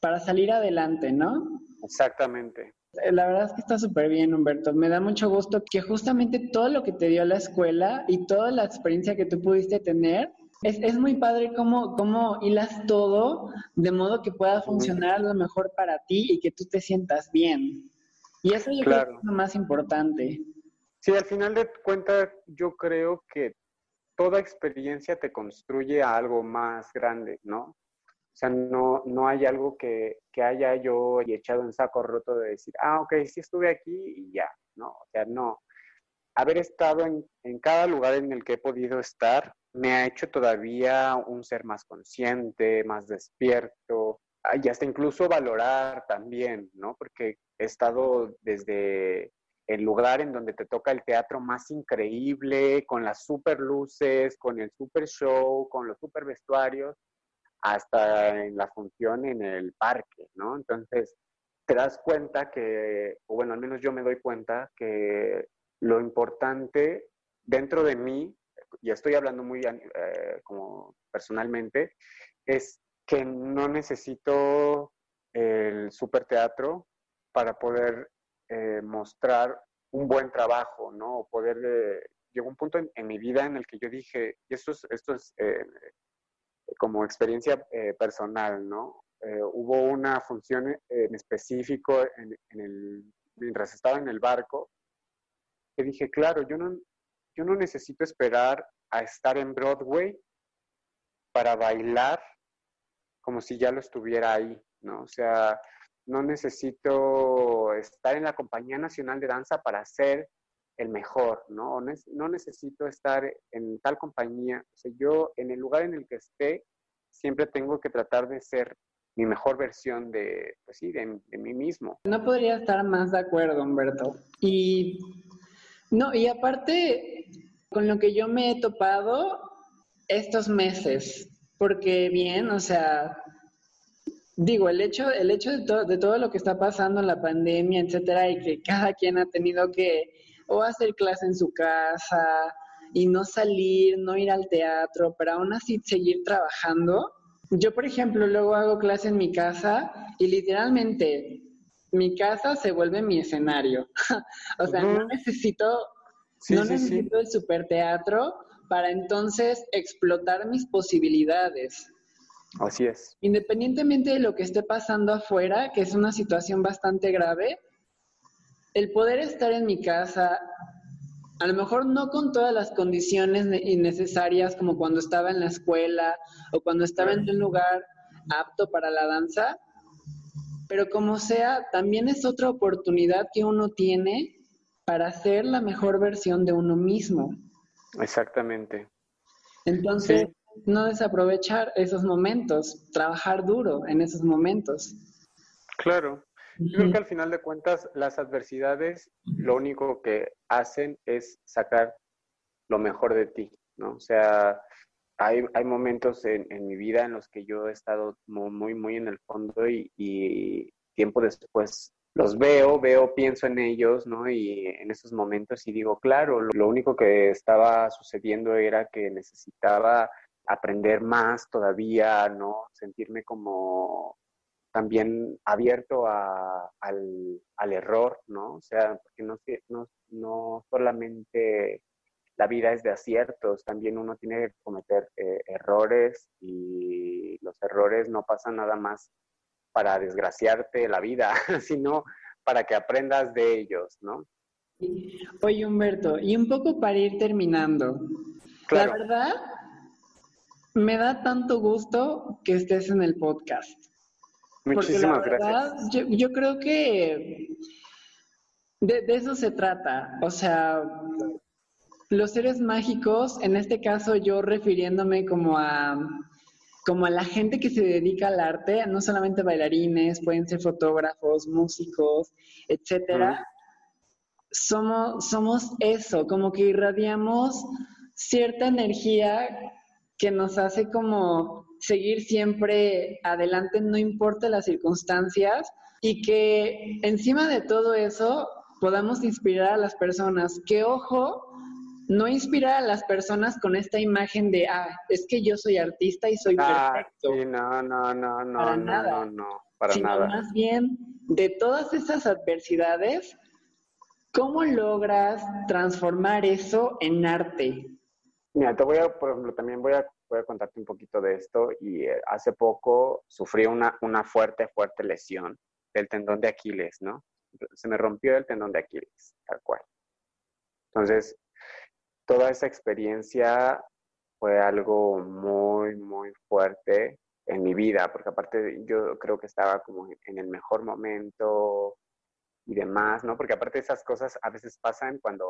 para salir adelante, ¿no? Exactamente. La verdad es que está súper bien, Humberto. Me da mucho gusto que justamente todo lo que te dio la escuela y toda la experiencia que tú pudiste tener es, es, muy padre cómo, cómo hilas todo de modo que pueda funcionar lo mejor para ti y que tú te sientas bien. Y eso yo creo que es lo más importante. Sí, al final de cuentas, yo creo que toda experiencia te construye a algo más grande, ¿no? O sea, no, no hay algo que, que haya yo echado en saco roto de decir, ah, ok, sí estuve aquí y ya, ¿no? O sea, no. Haber estado en, en cada lugar en el que he podido estar me ha hecho todavía un ser más consciente, más despierto, y hasta incluso valorar también, ¿no? Porque he estado desde el lugar en donde te toca el teatro más increíble, con las super luces, con el super show, con los super vestuarios, hasta en la función en el parque, ¿no? Entonces, te das cuenta que, o bueno, al menos yo me doy cuenta que lo importante dentro de mí, y estoy hablando muy eh, como personalmente, es que no necesito el super teatro para poder eh, mostrar un buen trabajo, ¿no? O poder... Eh, llegó un punto en, mi vida en el que yo dije, y esto es, esto es como experiencia eh, personal, ¿no? Eh, hubo una función en específico en, mientras estaba en el barco que dije, claro, yo no, yo no necesito esperar a estar en Broadway para bailar como si ya lo estuviera ahí, ¿no? O sea, no necesito estar en la Compañía Nacional de Danza para ser el mejor, ¿no? No necesito estar en tal compañía. O sea, yo en el lugar en el que esté, siempre tengo que tratar de ser mi mejor versión de, pues sí, de, mí mismo. No podría estar más de acuerdo, Humberto. Y no, y aparte, con lo que yo me he topado estos meses, porque bien, o sea, digo, el hecho, el hecho de, de todo lo que está pasando la pandemia, etcétera, y que cada quien ha tenido que o hacer clase en su casa y no salir, no ir al teatro, pero aún así seguir trabajando. Yo, por ejemplo, luego hago clase en mi casa y literalmente mi casa se vuelve mi escenario. o sea, no necesito, no necesito el super teatro para entonces explotar mis posibilidades. Así es. Independientemente de lo que esté pasando afuera, que es una situación bastante grave, el poder estar en mi casa, a lo mejor no con todas las condiciones necesarias como cuando estaba en la escuela o cuando estaba en un lugar apto para la danza, pero como sea, también es otra oportunidad que uno tiene para ser la mejor versión de uno mismo. Exactamente. Entonces, no desaprovechar esos momentos, trabajar duro en esos momentos. Claro, yo creo que al final de cuentas las adversidades lo único que hacen es sacar lo mejor de ti, ¿no? O sea, hay, momentos en, mi vida en los que yo he estado muy, muy en el fondo y, tiempo después los veo, veo, pienso en ellos, ¿no? Y en esos momentos y digo, claro, lo, lo único que estaba sucediendo era que necesitaba aprender más todavía, ¿no? Sentirme como también abierto al, error, ¿no? O sea, porque no, no, no, solamente la vida es de aciertos, también uno tiene que cometer eh, errores y los errores no pasan nada más para desgraciarte la vida, sino para que aprendas de ellos, ¿no? Oye, Humberto, y un poco para ir terminando. La verdad, me da tanto gusto que estés en el podcast. Muchísimas gracias. Yo, creo que de, eso se trata. O sea, los seres mágicos, en este caso yo refiriéndome como a como a la gente que se dedica al arte, no solamente bailarines, pueden ser fotógrafos, músicos, etcétera. Somos, somos eso, como que irradiamos cierta energía que nos hace como seguir siempre adelante, no importa las circunstancias, y que encima de todo eso podamos inspirar a las personas. Que ojo, no inspirar a las personas con esta imagen de, ah, es que yo soy artista y soy ah, perfecto. no, no, no, no, para nada. no, no, para sino nada. Más bien, de todas esas adversidades, ¿cómo logras transformar eso en arte? Mira, te voy a, por ejemplo, también voy a voy a contarte un poquito de esto. Y eh, hace poco sufrí una, una fuerte, fuerte lesión del tendón de Aquiles, ¿no? Se me rompió el tendón de Aquiles, tal cual. Entonces, toda esa experiencia fue algo muy, muy fuerte en mi vida, porque aparte yo creo que estaba como en el mejor momento y demás, ¿no? Porque aparte esas cosas a veces pasan cuando,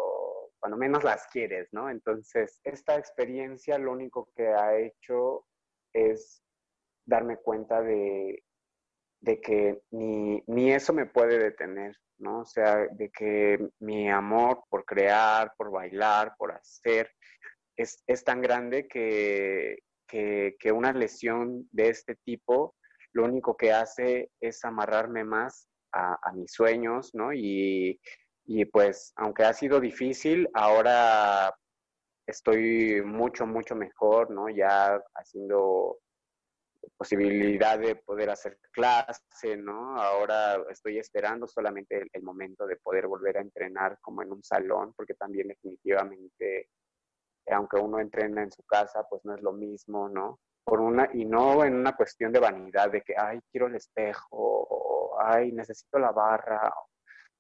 cuando menos las quieres, ¿no? Entonces, esta experiencia lo único que ha hecho es darme cuenta de, de que ni, ni eso me puede detener, ¿no? O sea, de que mi amor por crear, por bailar, por hacer, es, es tan grande que, que, una lesión de este tipo lo único que hace es amarrarme más a, a mis sueños, ¿no? Y, y, pues, aunque ha sido difícil, ahora estoy mucho, mucho mejor, ¿no? Ya haciendo posibilidad de poder hacer clase, ¿no? Ahora estoy esperando solamente el, momento de poder volver a entrenar como en un salón, porque también definitivamente, aunque uno entrena en su casa, pues no es lo mismo, ¿no? Por una, y no en una cuestión de vanidad, de que, ay, quiero el espejo, o, ay, necesito la barra,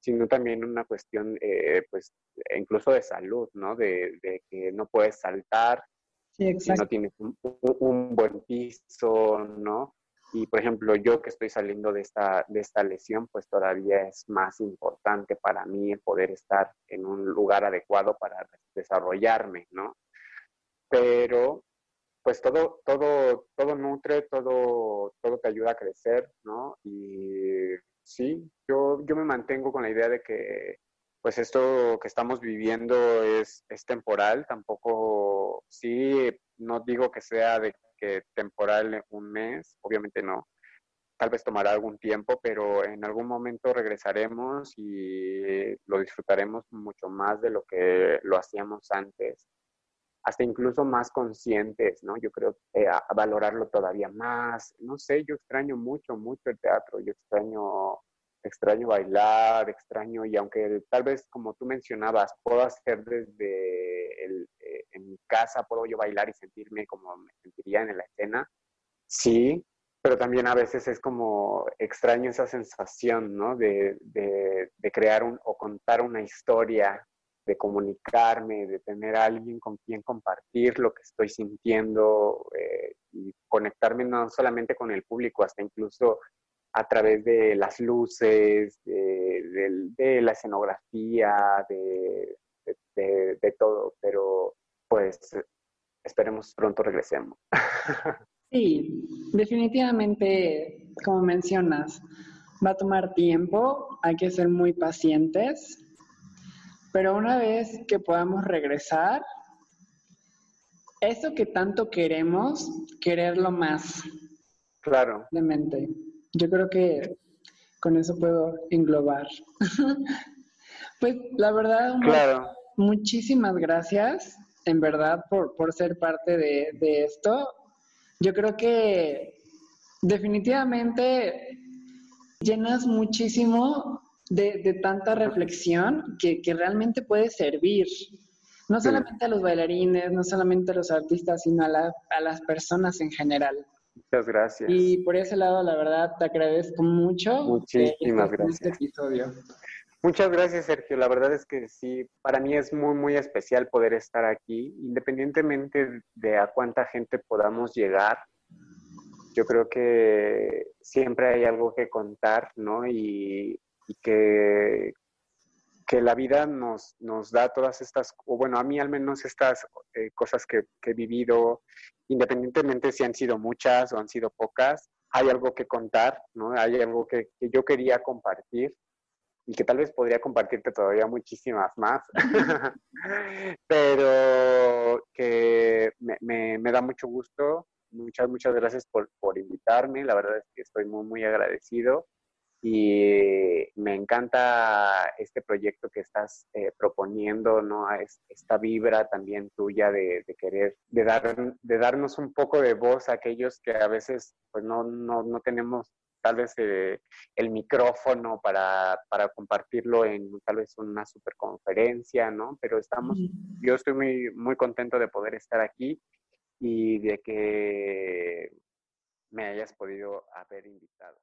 sino también una cuestión, eh, pues, incluso de salud, ¿no? De, de que no puedes saltar, Sí, si no tienes un, un, buen piso, ¿no? Y por ejemplo, yo que estoy saliendo de esta, de esta lesión, pues todavía es más importante para mí el poder estar en un lugar adecuado para desarrollarme, ¿no? Pero pues todo, todo, todo nutre, todo, todo te ayuda a crecer, ¿no? Y sí, yo, yo me mantengo con la idea de que pues esto que estamos viviendo es, es temporal, tampoco, sí, no digo que sea de que temporal un mes, obviamente no, tal vez tomará algún tiempo, pero en algún momento regresaremos y lo disfrutaremos mucho más de lo que lo hacíamos antes, hasta incluso más conscientes, ¿no? Yo creo eh, a, valorarlo todavía más, no sé, yo extraño mucho, mucho el teatro, yo extraño extraño bailar, extraño, y aunque tal vez como tú mencionabas, puedo hacer desde eh, en mi casa, puedo yo bailar y sentirme como me sentiría en la escena, sí, pero también a veces es como extraño esa sensación, ¿no? De, de, crear un, o contar una historia, de comunicarme, de tener alguien con quien compartir lo que estoy sintiendo eh, y conectarme no solamente con el público, hasta incluso a través de las luces, de, de, de la escenografía, de, de, todo, pero pues esperemos pronto regresemos. Sí, definitivamente, como mencionas, va a tomar tiempo, hay que ser muy pacientes, pero una vez que podamos regresar, eso que tanto queremos, quererlo más. Claro. De mente. Yo creo que con eso puedo englobar. pues la verdad, claro. muchísimas gracias, en verdad, por, por ser parte de, de, esto. Yo creo que definitivamente llenas muchísimo de, de tanta reflexión que, que, realmente puede servir. No solamente a los bailarines, no solamente a los artistas, sino a, la, a las personas en general. Muchas gracias. Y por ese lado, la verdad, te agradezco mucho. Muchísimas gracias. Este episodio. Muchas gracias, Sergio. La verdad es que sí, para mí es muy, muy especial poder estar aquí, independientemente de a cuánta gente podamos llegar. Yo creo que siempre hay algo que contar, ¿no? Y, y que, que la vida nos, nos da todas estas, o bueno, a mí al menos estas eh, cosas que, he vivido, independientemente si han sido muchas o han sido pocas, hay algo que contar, ¿no? Hay algo que, que yo quería compartir y que tal vez podría compartirte todavía muchísimas más, pero que me, me, me, da mucho gusto. Muchas, muchas gracias por, por invitarme. La verdad es que estoy muy, muy agradecido y me encanta este proyecto que estás eh, proponiendo, ¿no? Esta vibra también tuya de, de, querer, de, dar, de darnos un poco de voz a aquellos que a veces pues no, no, no tenemos tal vez eh, el micrófono para, para, compartirlo en tal vez una superconferencia, ¿no? Pero estamos, yo estoy muy, muy contento de poder estar aquí y de que me hayas podido haber invitado.